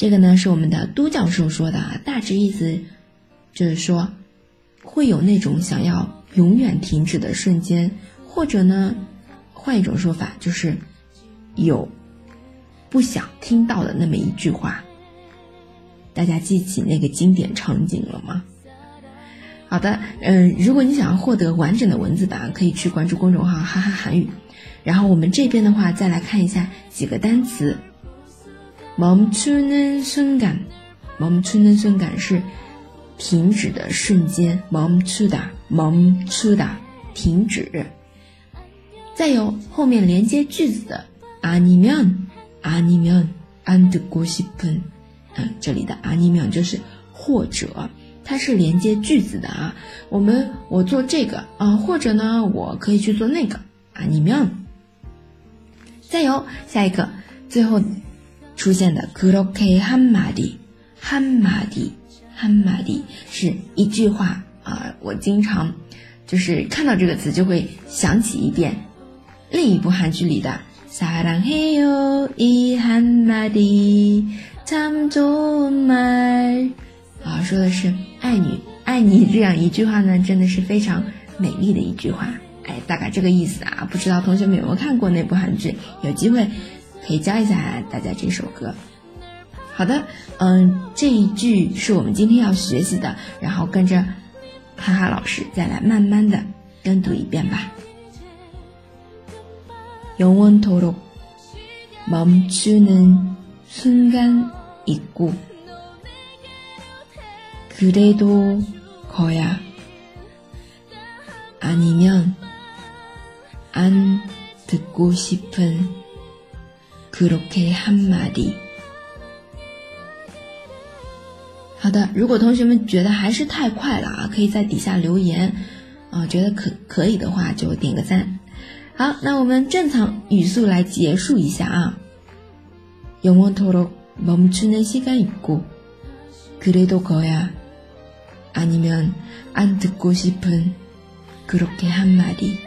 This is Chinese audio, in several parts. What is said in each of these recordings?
这个呢是我们的都教授说的，啊，大致意思就是说，会有那种想要永远停止的瞬间，或者呢，换一种说法就是有不想听到的那么一句话。大家记起那个经典场景了吗？好的，嗯，如果你想要获得完整的文字版，可以去关注公众号“哈哈韩语”。然后我们这边的话，再来看一下几个单词。 멈추는순 간， 멈추는순간是停止的瞬间。멈추 다， 멈추 다， 停止。再有后面连接句子的아니 면， 아니 면， 안듣고싶 은， 嗯，这里的아니면就是或者，它是连接句子的啊。我们我做这个啊，或者呢，我可以去做那个아니 면。 再有下一个，最后。 出现的그렇게한마디한마디한마디是一句话啊！我经常就是看到这个词就会想起一遍另一部韩剧里的사랑해요이한마디참좋은말啊，说的是爱你爱你这样一句话呢，真的是非常美丽的一句话。哎，大概这个意思啊，不知道同学们有没有看过那部韩剧？有机会。 可以教一下大家这首歌。好的，嗯，这一句是我们今天要学习的，然后跟着哈哈老师再来慢慢的跟读一遍吧。영원토록멈추는순간있고그래도거야아니면안듣고싶은 그렇게한마 디。 好的，如果同学们觉得还是太快了啊，可以在底下留言啊，觉得可可以的话就点个赞。好，那我们正常语速来结束一下啊。영원토록멈추는시간있고그래도거야아니면안듣고싶은그렇게한마 디。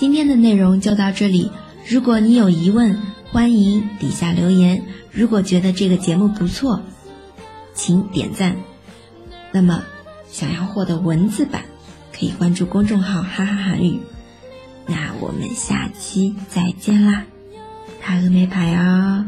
今天的内容就到这里。如果你有疑问，欢迎底下留言。如果觉得这个节目不错，请点赞。那么，想要获得文字版，可以关注公众号“哈哈韩语”。那我们下期再见啦，他和没牌哦。